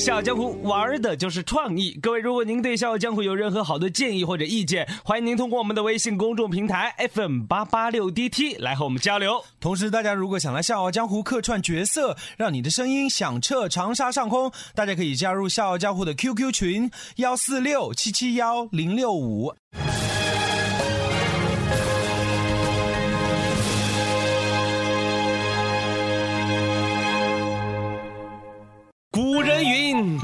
笑傲江湖玩的就是创意。各位，如果您对笑傲江湖有任何好的建议或者意见，欢迎您通过我们的微信公众平台 FM 八八六 DT 来和我们交流。同时，大家如果想来《笑傲江湖》客串角色，让你的声音响彻长沙上空，大家可以加入《笑傲江湖》的 QQ 群幺四六七七幺零六五。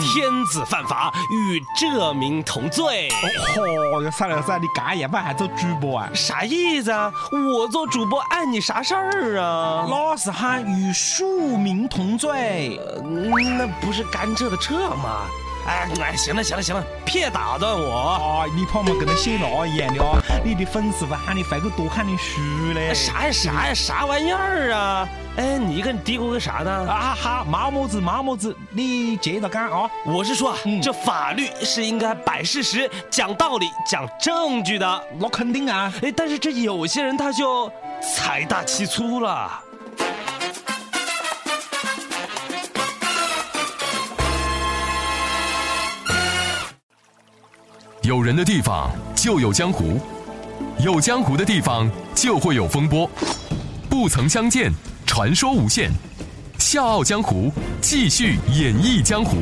天子犯法，与这民同罪。哦吼，算了啥？你干夜班还做主播啊？啥意思啊？我做主播碍你啥事儿啊？那是喊与庶民同罪。呃那不是甘蔗的蔗吗？哎哎，行了行了行了，别打断我。啊，你怕么跟他写那一样的啊？你的粉丝会喊你换个多喊点书嘞。啥呀啥呀啥玩意儿啊？哎，你跟嘀咕个啥呢？啊哈，毛么子毛么子，你接着干啊！我是说啊，嗯这法律是应该摆事实、讲道理、讲证据的。那肯定啊。哎，但是这有些人他就财大气粗了。有人的地方就有江湖，有江湖的地方就会有风波。不曾相见，传说无限。笑傲江湖，继续演绎江湖。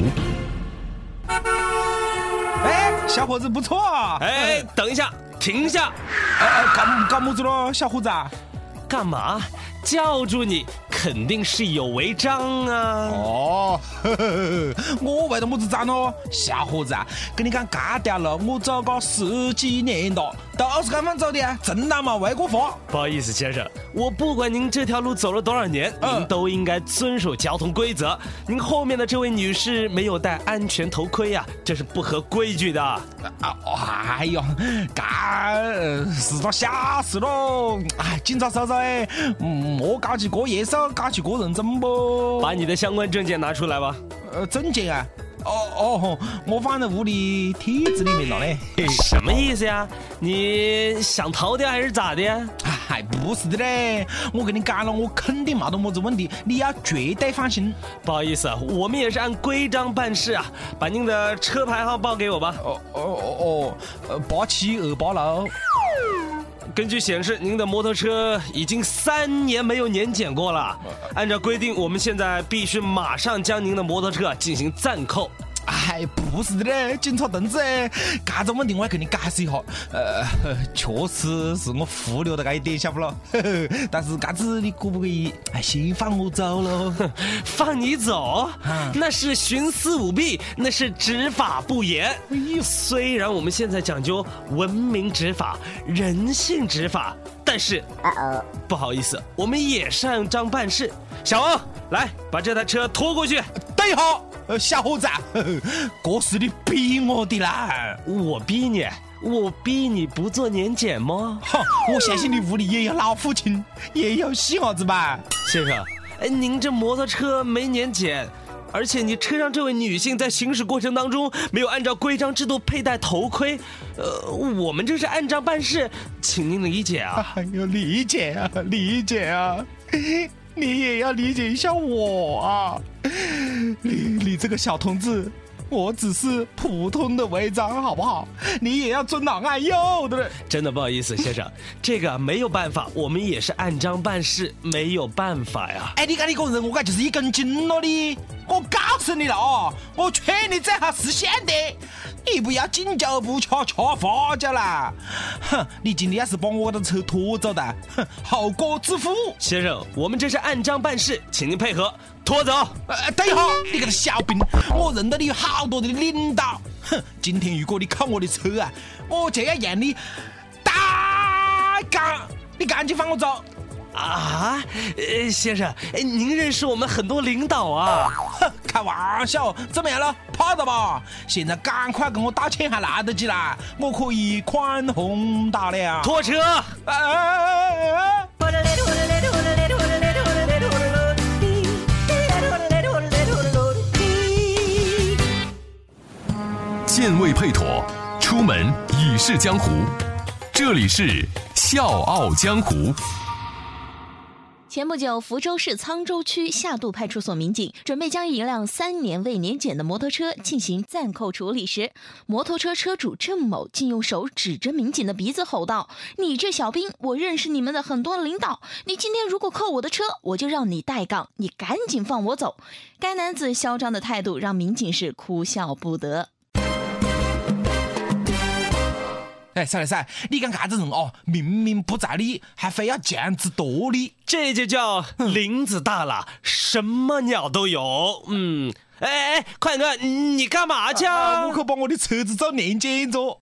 哎，小伙子不错啊！哎，等一下，停下，哎哎，搞搞么子咯，小伙子啊？干嘛？叫住你肯定是有违章啊！哦，呵 呵我为的么子章哦？小伙子，跟你讲干掉了，我走个十几年了，都是这么走的啊，从来没违过法。不好意思，先生，我不管您这条路走了多少年，嗯您都应该遵守交通规则。您后面的这位女士没有戴安全头盔呀、这是不合规矩的。啊，哎呦，干呃是桩小事喽！哎，警察叔叔哎，嗯莫搞起过夜少，搞起过认真不？把你的相关证件拿出来吧。呃证件啊？哦哦吼，我放在屋里梯子里面了嘞。什么意思呀？你想逃掉还是咋的呀？哎，不是的嘞，我跟你讲了，我肯定没得么子问题，你要绝对放心。不好意思，啊，我们也是按规章办事啊。把您的车牌号报给我吧。哦哦哦哦，呃，八七二八六。根据显示，您的摩托车已经三年没有年检过了。按照规定，我们现在必须马上将您的摩托车进行暂扣。哎，不是的嘞，警察同志哎，这种问题我要跟你解释一下。呃，确实是我忽略了这一点，晓不咯？呵 呵但是嘎子你可不可以哎先放我走喽？放你走啊，那是徇私舞弊，那是执法不严。哎呦虽然我们现在讲究文明执法、人性执法，但是，不好意思，我们也是按章办事。小王，来把这台车拖过去。等一下，呃，小伙子 这是你逼我的啦！我逼你，我逼你不做年检吗？哈，我相信你屋里也有老父亲，也有细伢子吧？先生，哎，您这摩托车没年检，而且你车上这位女性在行驶过程当中没有按照规章制度佩戴头盔，呃，我们这是按章办事，请您理解啊。哎呦，理解啊，理解啊，你也要理解一下我啊！你 你这个小同志，我只是普通的违章，好不好？你也要尊老爱幼对不对。真的不好意思，先生，这个没有办法，我们也是按章办事，没有办法呀。哎，你看你个人，我感就是一根筋了你。我告诉你了哦，我劝你最好识相点，你不要敬酒不吃吃花酒啦。哼，你今天要是把我的车拖走的，哼，后果自负。先生，我们这是按章办事，请您配合，拖走。呃，等一下，你个小兵，我认得你有好多的领导，哼，今天如果你扣我的车啊，我就要让你打干！你赶紧放我走！啊，呃，先生，哎，您认识我们很多领导啊？哼，开玩笑，怎么样了？怕了吧？现在赶快跟我道歉还来得及啦，我可以宽宏大量。拖车！哎哎哎哎哎！健胃配妥，出门已是江湖。这里是《笑傲江湖》。前不久，福州市沧州区下渡派出所民警准备将一辆三年未年检的摩托车进行暂扣处理时，摩托车车主郑某竟用手指着民警的鼻子吼道：“你这小兵，我认识你们的很多领导，你今天如果扣我的车，我就让你带杠，你赶紧放我走！”该男子嚣张的态度让民警是哭笑不得。哎，赛来赛，你看啥子人哦？明明不在理，还非要这样子躲你，这就叫林子大了，什么鸟都有。嗯，哎哎，快哥，你干嘛去啊？我可把我的车子做年检着。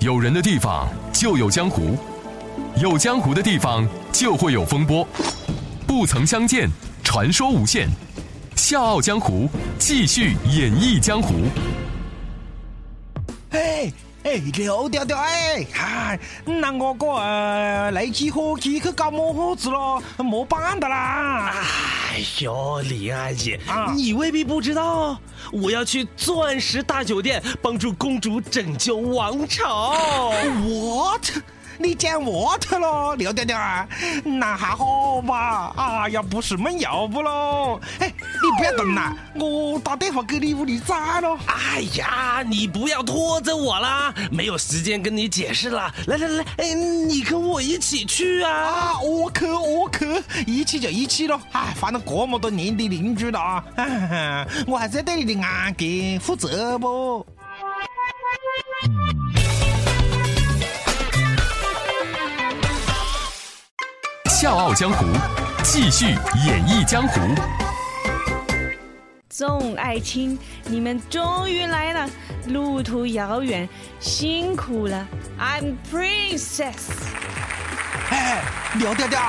有人的地方就有江湖，有江湖的地方就会有风波。不曾相见，传说无限。笑傲江湖，继续演绎江湖。哎哎，刘调调哎，嗨，那我个呃内机伙计去搞么子了？没办的啦！哎呦，李阿姨，啊你未必不知道，我要去钻石大酒店帮助公主拯救王朝。what？你讲 what 了，刘调调啊？那还好吧？哎呀，不是没要不喽？哎，你不要动啦，我打电话给你屋里崽了。哎呀，你不要拖着我啦，没有时间跟你解释了。来来来，哎，你跟我一起去啊！啊，我去我去，一起就一起咯。哎，反正这么多年的邻居了啊，哎 我还是要对你的安全负责不？笑傲江湖，继续演绎江湖。众爱卿，你们终于来了，路途遥远，辛苦了。I'm princess。哎，刘调调，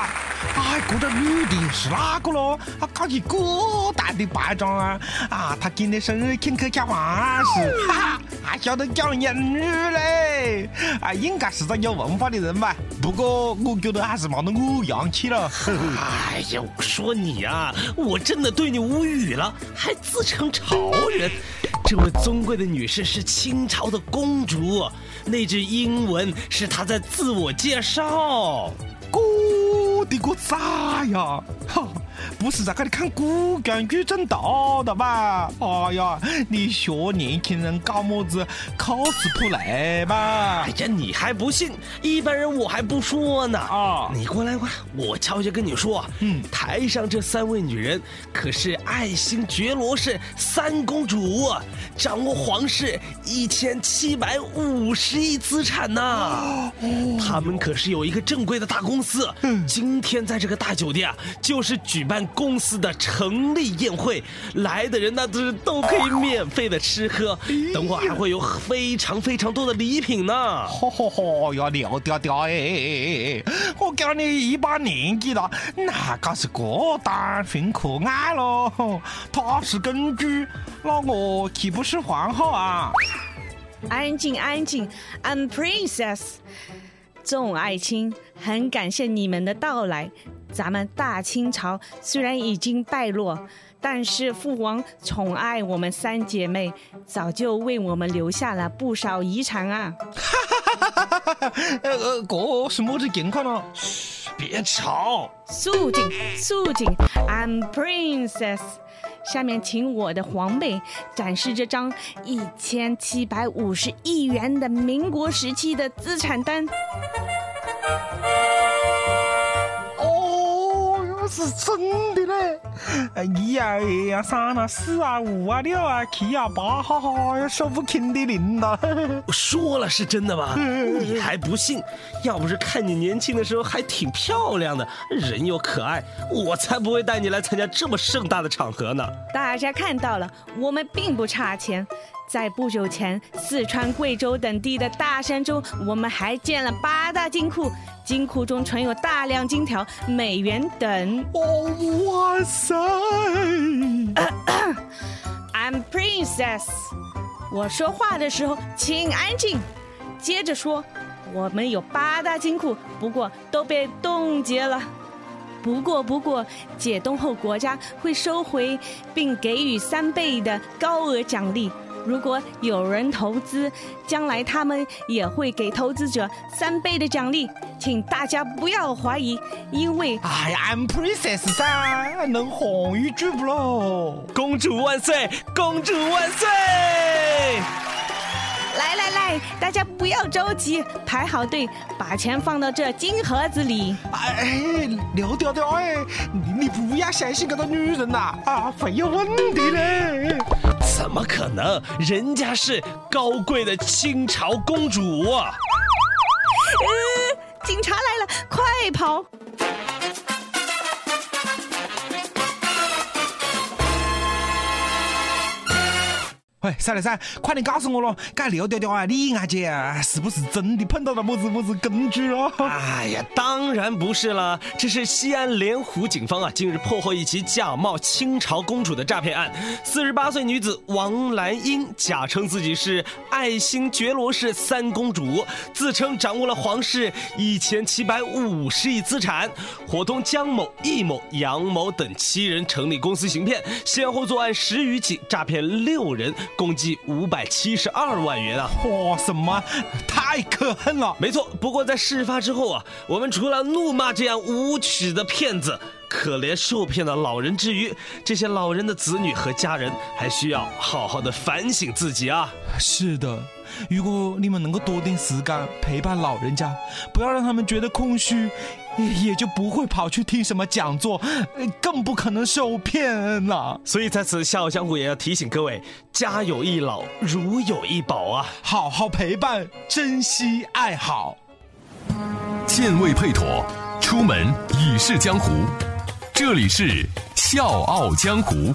哎，这个女的是哪个咯？啊，搞起这大的败仗啊！啊，她今天生日请客吃饭是，哈哈，还晓得讲英语嘞！啊，应该是个有文化的人吧？不过我觉得还是没得我洋气了。哎呀，我说你啊，我真的对你无语了，还自称潮人。这位尊贵的女士是清朝的公主，那句英文是她在自我介绍。我的个崽呀！哈，不是在这里看古装剧长大的吧？哎呀，你学年轻人搞么子 cosplay 吧哎？呀，你还不信？一般人我还不说呢。啊你过来，过来，我悄悄跟你说，嗯台上这三位女人可是爱新觉罗氏三公主，掌握皇室一千七百五十亿资产呐。他们可是有一个正规的大公司，嗯今天在这个大酒店啊，就是举办公司的成立宴会，来的人呢都是都可以免费的吃喝，等会还会有非常非常多的礼品呢。我讲你一把年纪了，哪个是孤单纯可爱咯？他是公主，那我岂不是皇后啊？安静，安静，I'm princess。众爱卿，很感谢你们的到来。咱们大清朝虽然已经败落，但是父王宠爱我们三姐妹，早就为我们留下了不少遗产啊。呃 呃，这是么子情况呢？别吵！肃静，肃静，I'm princess。下面请我的皇妹展示这张一千七百五十亿元的民国时期的资产单。是真的嘞！哎一啊二啊三啊四啊五啊六啊七啊八，哈哈，说不清的灵了。我说了是真的吗？你还不信？要不是看你年轻的时候还挺漂亮的，人又可爱，我才不会带你来参加这么盛大的场合呢。大家看到了，我们并不差钱。在不久前，四川、贵州等地的大山中，我们还建了八大金库，金库中存有大量金条、美元等。哦，哇塞！I'm princess。我说话的时候请安静。接着说，我们有八大金库，不过都被冻结了。不过，不过，解冻后国家会收回并给予三倍的高额奖励。如果有人投资，将来他们也会给投资者三倍的奖励，请大家不要怀疑，因为哎呀，I'm princess 噻，能红一句不喽？公主万岁，公主万岁！来来来，大家不要着急，排好队，把钱放到这金盒子里。哎，刘调调哎，你你不要相信这个女人呐，啊，会有问题嘞。怎么可能？人家是高贵的清朝公主。呃，警察来了，快跑！喂，噻嘞噻，快点告诉我咯！该刘调调啊，李阿姐啊，是不是真的碰到了么子么子根据了？哎呀，当然不是了，这是西安莲湖警方啊，近日破获一起假冒清朝公主的诈骗案。四十八岁女子王兰英假称自己是爱新觉罗氏三公主，自称掌握了皇室一千七百五十亿资产，伙同江某、易某、杨某等七人成立公司行骗，先后作案十余起，诈骗六人。共计五百七十二万元啊！哇，什么？太可恨了！没错，不过在事发之后啊，我们除了怒骂这样无耻的骗子、可怜受骗的老人之余，这些老人的子女和家人还需要好好的反省自己啊！是的。如果你们能够多点时间陪伴老人家，不要让他们觉得空虚，也就不会跑去听什么讲座，更不可能受骗了。所以在此，笑傲江湖也要提醒各位：家有一老，如有一宝啊！好好陪伴，珍惜爱好。健胃配妥，出门已是江湖。这里是笑傲江湖。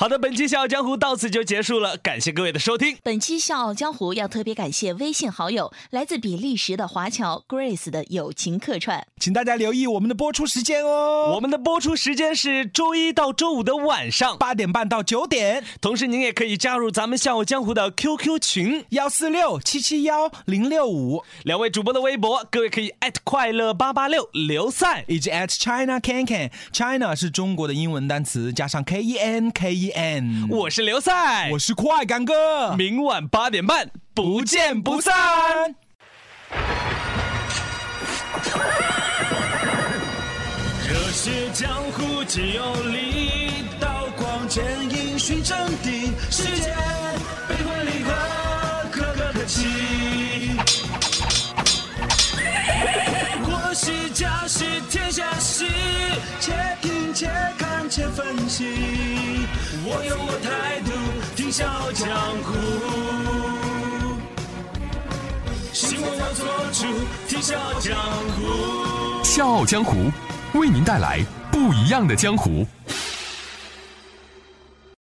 好的，本期《笑傲江湖》到此就结束了，感谢各位的收听。本期《笑傲江湖》要特别感谢微信好友来自比利时的华侨 Grace 的友情客串，请大家留意我们的播出时间哦。我们的播出时间是周一到周五的晚上八点半到九点，同时您也可以加入咱们《笑傲江湖》的 QQ 群幺四六七七幺零六五，两位主播的微博，各位可以快乐八八六刘赛以及 China Can Can，China 是中国的英文单词，加上 K E N K E。我是刘赛，我是快感哥，明晚八点半不见不散。热血江湖只有理，刀光剑影寻真谛，世间悲欢离合，可歌可泣。国事家事天下事，且听且看且分析。我有我态度，听笑傲江湖。信我要做主，听笑傲江湖。笑傲江湖，为您带来不一样的江湖。